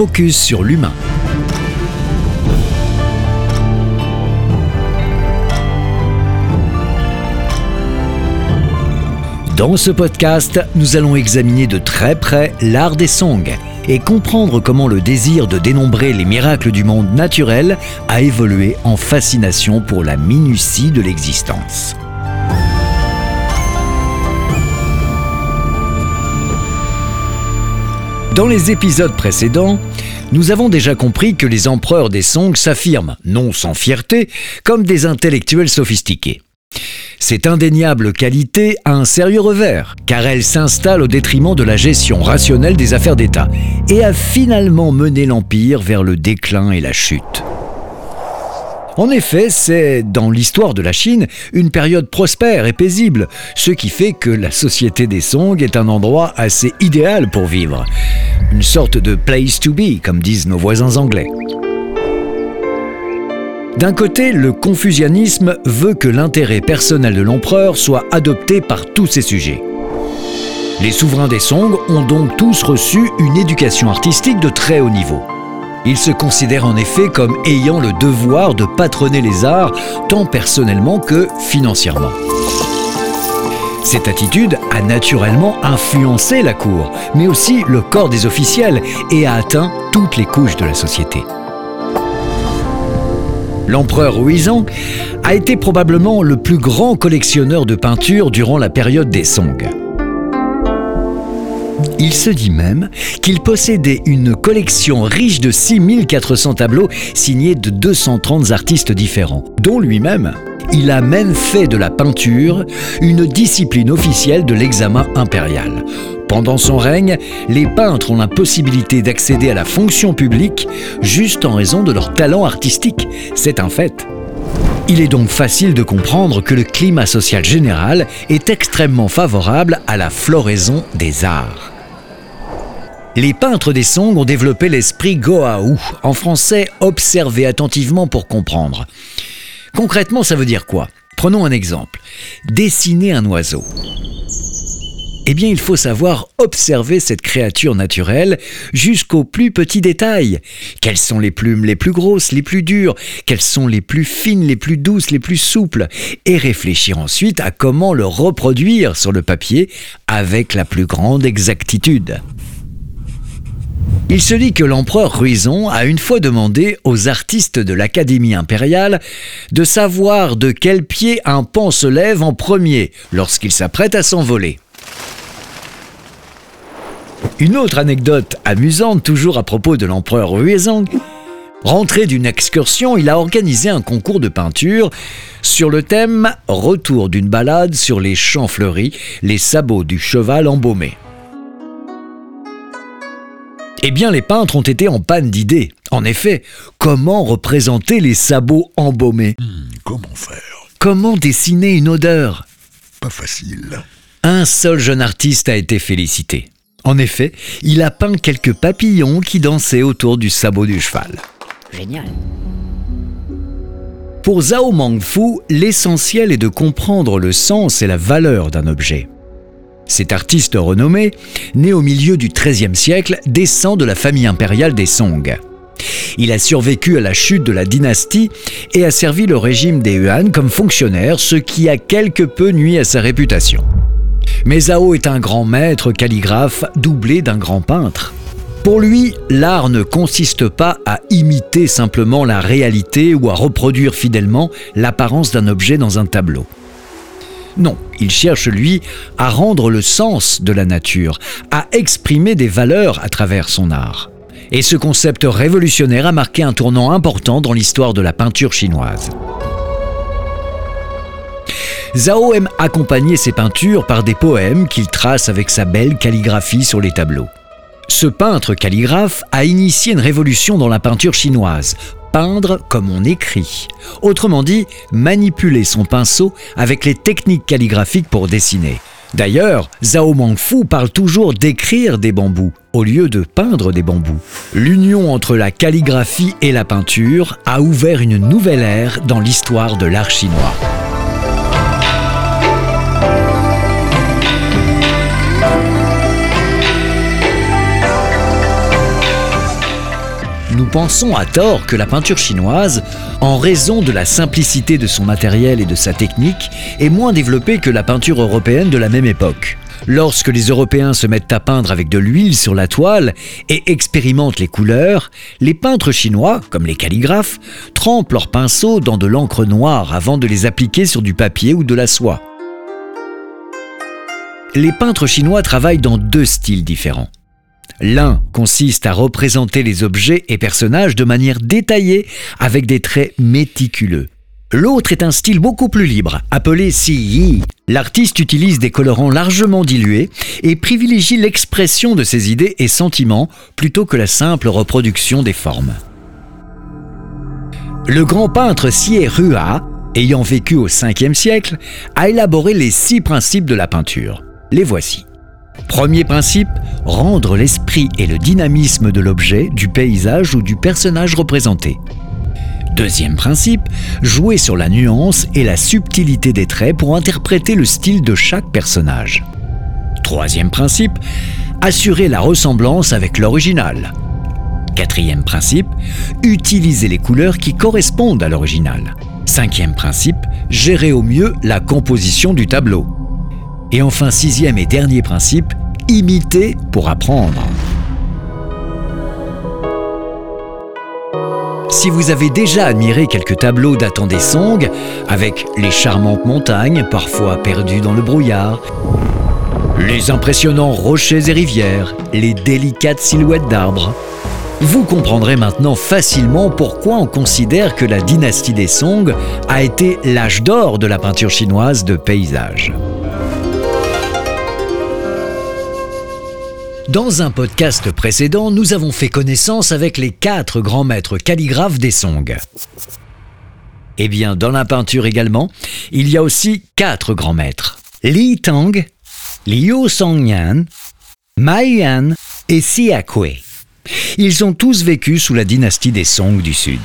Focus sur l'humain. Dans ce podcast, nous allons examiner de très près l'art des Song et comprendre comment le désir de dénombrer les miracles du monde naturel a évolué en fascination pour la minutie de l'existence. Dans les épisodes précédents, nous avons déjà compris que les empereurs des Song s'affirment, non sans fierté, comme des intellectuels sophistiqués. Cette indéniable qualité a un sérieux revers, car elle s'installe au détriment de la gestion rationnelle des affaires d'État et a finalement mené l'Empire vers le déclin et la chute. En effet, c'est, dans l'histoire de la Chine, une période prospère et paisible, ce qui fait que la société des Song est un endroit assez idéal pour vivre. Une sorte de place to be, comme disent nos voisins anglais. D'un côté, le confucianisme veut que l'intérêt personnel de l'empereur soit adopté par tous ses sujets. Les souverains des Song ont donc tous reçu une éducation artistique de très haut niveau. Ils se considèrent en effet comme ayant le devoir de patronner les arts, tant personnellement que financièrement. Cette attitude a naturellement influencé la cour, mais aussi le corps des officiels, et a atteint toutes les couches de la société. L'empereur Huizong a été probablement le plus grand collectionneur de peintures durant la période des Song. Il se dit même qu'il possédait une collection riche de 6400 tableaux signés de 230 artistes différents, dont lui-même. Il a même fait de la peinture une discipline officielle de l'examen impérial. Pendant son règne, les peintres ont la possibilité d'accéder à la fonction publique juste en raison de leur talent artistique. C'est un fait. Il est donc facile de comprendre que le climat social général est extrêmement favorable à la floraison des arts. Les peintres des Song ont développé l'esprit Goaou, en français observer attentivement pour comprendre. Concrètement, ça veut dire quoi? Prenons un exemple. Dessiner un oiseau. Eh bien, il faut savoir observer cette créature naturelle jusqu'aux plus petits détails. Quelles sont les plumes les plus grosses, les plus dures? Quelles sont les plus fines, les plus douces, les plus souples? Et réfléchir ensuite à comment le reproduire sur le papier avec la plus grande exactitude. Il se dit que l'empereur Ruizon a une fois demandé aux artistes de l'Académie impériale de savoir de quel pied un pan se lève en premier lorsqu'il s'apprête à s'envoler. Une autre anecdote amusante, toujours à propos de l'empereur Ruizong. Rentré d'une excursion, il a organisé un concours de peinture sur le thème Retour d'une balade sur les champs fleuris, les sabots du cheval embaumé. Eh bien, les peintres ont été en panne d'idées. En effet, comment représenter les sabots embaumés? Hmm, Comment faire? Comment dessiner une odeur? Pas facile. Un seul jeune artiste a été félicité. En effet, il a peint quelques papillons qui dansaient autour du sabot du cheval. Génial. Pour Zhao Mangfu, l'essentiel est de comprendre le sens et la valeur d'un objet. Cet artiste renommé, né au milieu du XIIIe siècle, descend de la famille impériale des Song. Il a survécu à la chute de la dynastie et a servi le régime des Yuan comme fonctionnaire, ce qui a quelque peu nuit à sa réputation. Mais Zhao est un grand maître calligraphe doublé d'un grand peintre. Pour lui, l'art ne consiste pas à imiter simplement la réalité ou à reproduire fidèlement l'apparence d'un objet dans un tableau. Non, il cherche, lui, à rendre le sens de la nature, à exprimer des valeurs à travers son art. Et ce concept révolutionnaire a marqué un tournant important dans l'histoire de la peinture chinoise. Zhao aime accompagner ses peintures par des poèmes qu'il trace avec sa belle calligraphie sur les tableaux. Ce peintre calligraphe a initié une révolution dans la peinture chinoise, peindre comme on écrit. Autrement dit, manipuler son pinceau avec les techniques calligraphiques pour dessiner. D'ailleurs, Zhao Mangfu parle toujours d'écrire des bambous au lieu de peindre des bambous. L'union entre la calligraphie et la peinture a ouvert une nouvelle ère dans l'histoire de l'art chinois. Pensons à tort que la peinture chinoise, en raison de la simplicité de son matériel et de sa technique, est moins développée que la peinture européenne de la même époque. Lorsque les Européens se mettent à peindre avec de l'huile sur la toile et expérimentent les couleurs, les peintres chinois, comme les calligraphes, trempent leurs pinceaux dans de l'encre noire avant de les appliquer sur du papier ou de la soie. Les peintres chinois travaillent dans deux styles différents. L'un consiste à représenter les objets et personnages de manière détaillée avec des traits méticuleux. L'autre est un style beaucoup plus libre, appelé Si L'artiste utilise des colorants largement dilués et privilégie l'expression de ses idées et sentiments plutôt que la simple reproduction des formes. Le grand peintre Xie Rua, ayant vécu au 5e siècle, a élaboré les six principes de la peinture. Les voici. Premier principe, rendre l'esprit et le dynamisme de l'objet, du paysage ou du personnage représenté. Deuxième principe, jouer sur la nuance et la subtilité des traits pour interpréter le style de chaque personnage. Troisième principe, assurer la ressemblance avec l'original. Quatrième principe, utiliser les couleurs qui correspondent à l'original. Cinquième principe, gérer au mieux la composition du tableau. Et enfin, sixième et dernier principe, imiter pour apprendre. Si vous avez déjà admiré quelques tableaux datant des Song, avec les charmantes montagnes, parfois perdues dans le brouillard, les impressionnants rochers et rivières, les délicates silhouettes d'arbres, vous comprendrez maintenant facilement pourquoi on considère que la dynastie des Song a été l'âge d'or de la peinture chinoise de paysage. Dans un podcast précédent, nous avons fait connaissance avec les quatre grands maîtres calligraphes des Song. Eh bien, dans la peinture également, il y a aussi quatre grands maîtres. Li Tang, Liu Songyan, Mai Yan et Xia Kui. Ils ont tous vécu sous la dynastie des Song du Sud.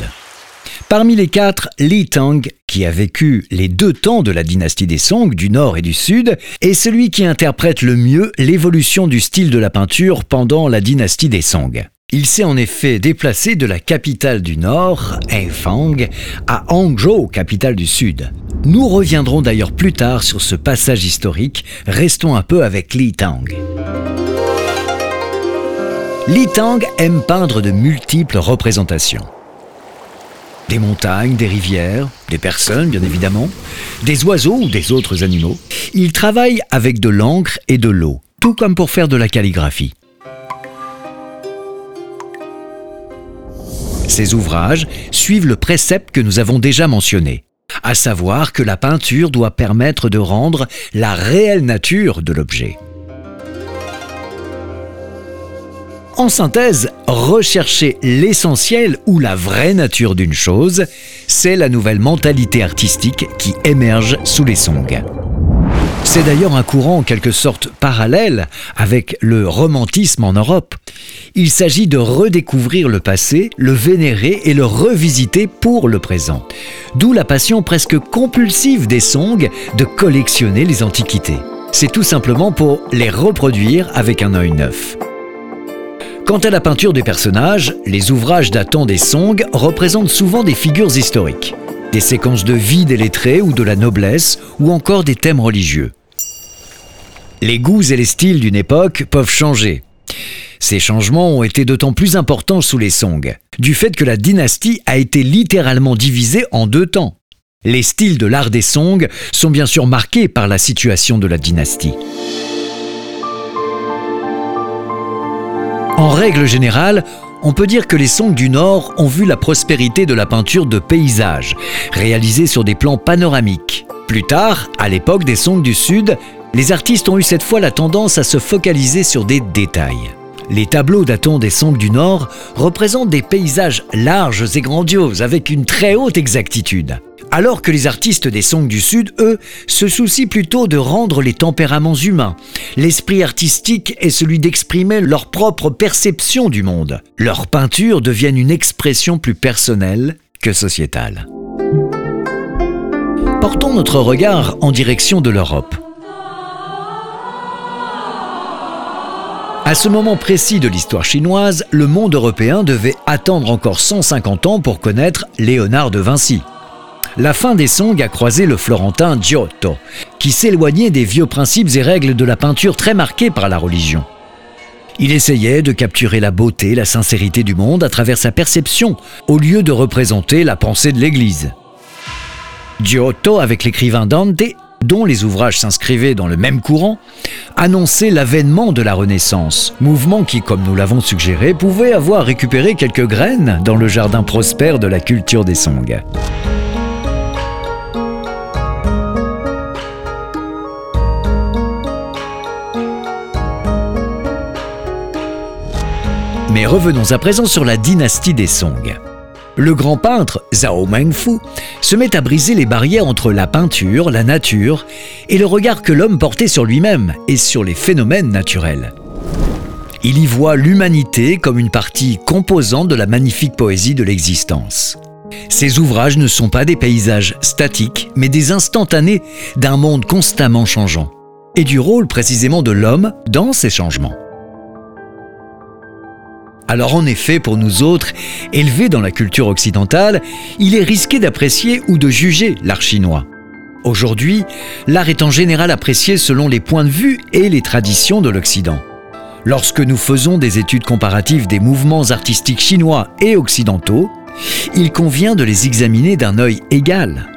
Parmi les quatre, Li Tang, qui a vécu les deux temps de la dynastie des Song, du nord et du sud, est celui qui interprète le mieux l'évolution du style de la peinture pendant la dynastie des Song. Il s'est en effet déplacé de la capitale du nord, Hefang, à Hangzhou, capitale du sud. Nous reviendrons d'ailleurs plus tard sur ce passage historique, restons un peu avec Li Tang. Li Tang aime peindre de multiples représentations. Des montagnes, des rivières, des personnes bien évidemment, des oiseaux ou des autres animaux. Il travaille avec de l'encre et de l'eau, tout comme pour faire de la calligraphie. Ces ouvrages suivent le précepte que nous avons déjà mentionné, à savoir que la peinture doit permettre de rendre la réelle nature de l'objet. En synthèse, rechercher l'essentiel ou la vraie nature d'une chose, c'est la nouvelle mentalité artistique qui émerge sous les songs. C'est d'ailleurs un courant en quelque sorte parallèle avec le romantisme en Europe. Il s'agit de redécouvrir le passé, le vénérer et le revisiter pour le présent. D'où la passion presque compulsive des songs de collectionner les antiquités. C'est tout simplement pour les reproduire avec un œil neuf. Quant à la peinture des personnages, les ouvrages datant des Song représentent souvent des figures historiques, des séquences de vie des lettrés ou de la noblesse, ou encore des thèmes religieux. Les goûts et les styles d'une époque peuvent changer. Ces changements ont été d'autant plus importants sous les Song, du fait que la dynastie a été littéralement divisée en deux temps. Les styles de l'art des Song sont bien sûr marqués par la situation de la dynastie. En règle générale, on peut dire que les Song du Nord ont vu la prospérité de la peinture de paysage, réalisée sur des plans panoramiques. Plus tard, à l'époque des Song du Sud, les artistes ont eu cette fois la tendance à se focaliser sur des détails. Les tableaux datant des Song du Nord représentent des paysages larges et grandioses avec une très haute exactitude. Alors que les artistes des Song du Sud, eux, se soucient plutôt de rendre les tempéraments humains. L'esprit artistique est celui d'exprimer leur propre perception du monde. Leurs peintures deviennent une expression plus personnelle que sociétale. Portons notre regard en direction de l'Europe. À ce moment précis de l'histoire chinoise, le monde européen devait attendre encore 150 ans pour connaître Léonard de Vinci. La fin des Song a croisé le florentin Giotto, qui s'éloignait des vieux principes et règles de la peinture très marquées par la religion. Il essayait de capturer la beauté, la sincérité du monde à travers sa perception, au lieu de représenter la pensée de l'Église. Giotto, avec l'écrivain Dante, dont les ouvrages s'inscrivaient dans le même courant, annonçait l'avènement de la Renaissance, mouvement qui, comme nous l'avons suggéré, pouvait avoir récupéré quelques graines dans le jardin prospère de la culture des Song. Mais revenons à présent sur la dynastie des Song. Le grand peintre Zhao Mengfu se met à briser les barrières entre la peinture, la nature et le regard que l'homme portait sur lui-même et sur les phénomènes naturels. Il y voit l'humanité comme une partie composante de la magnifique poésie de l'existence. Ses ouvrages ne sont pas des paysages statiques, mais des instantanés d'un monde constamment changeant, et du rôle précisément de l'homme dans ces changements. Alors en effet, pour nous autres, élevés dans la culture occidentale, il est risqué d'apprécier ou de juger l'art chinois. Aujourd'hui, l'art est en général apprécié selon les points de vue et les traditions de l'Occident. Lorsque nous faisons des études comparatives des mouvements artistiques chinois et occidentaux, il convient de les examiner d'un œil égal.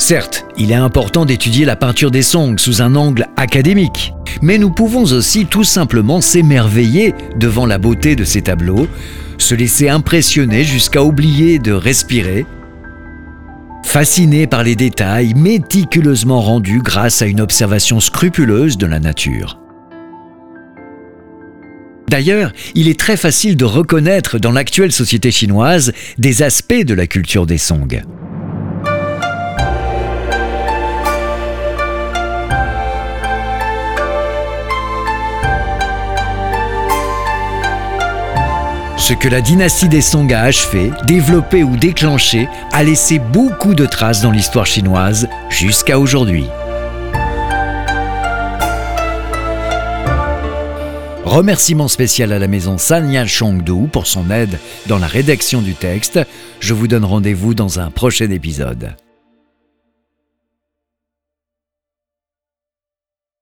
Certes, il est important d'étudier la peinture des Song sous un angle académique, mais nous pouvons aussi tout simplement s'émerveiller devant la beauté de ces tableaux, se laisser impressionner jusqu'à oublier de respirer, fasciné par les détails méticuleusement rendus grâce à une observation scrupuleuse de la nature. D'ailleurs, il est très facile de reconnaître dans l'actuelle société chinoise des aspects de la culture des Song. Ce que la dynastie des Song a achevé, développé ou déclenché a laissé beaucoup de traces dans l'histoire chinoise jusqu'à aujourd'hui. Remerciement spécial à la maison Sanya Chongdu pour son aide dans la rédaction du texte. Je vous donne rendez-vous dans un prochain épisode.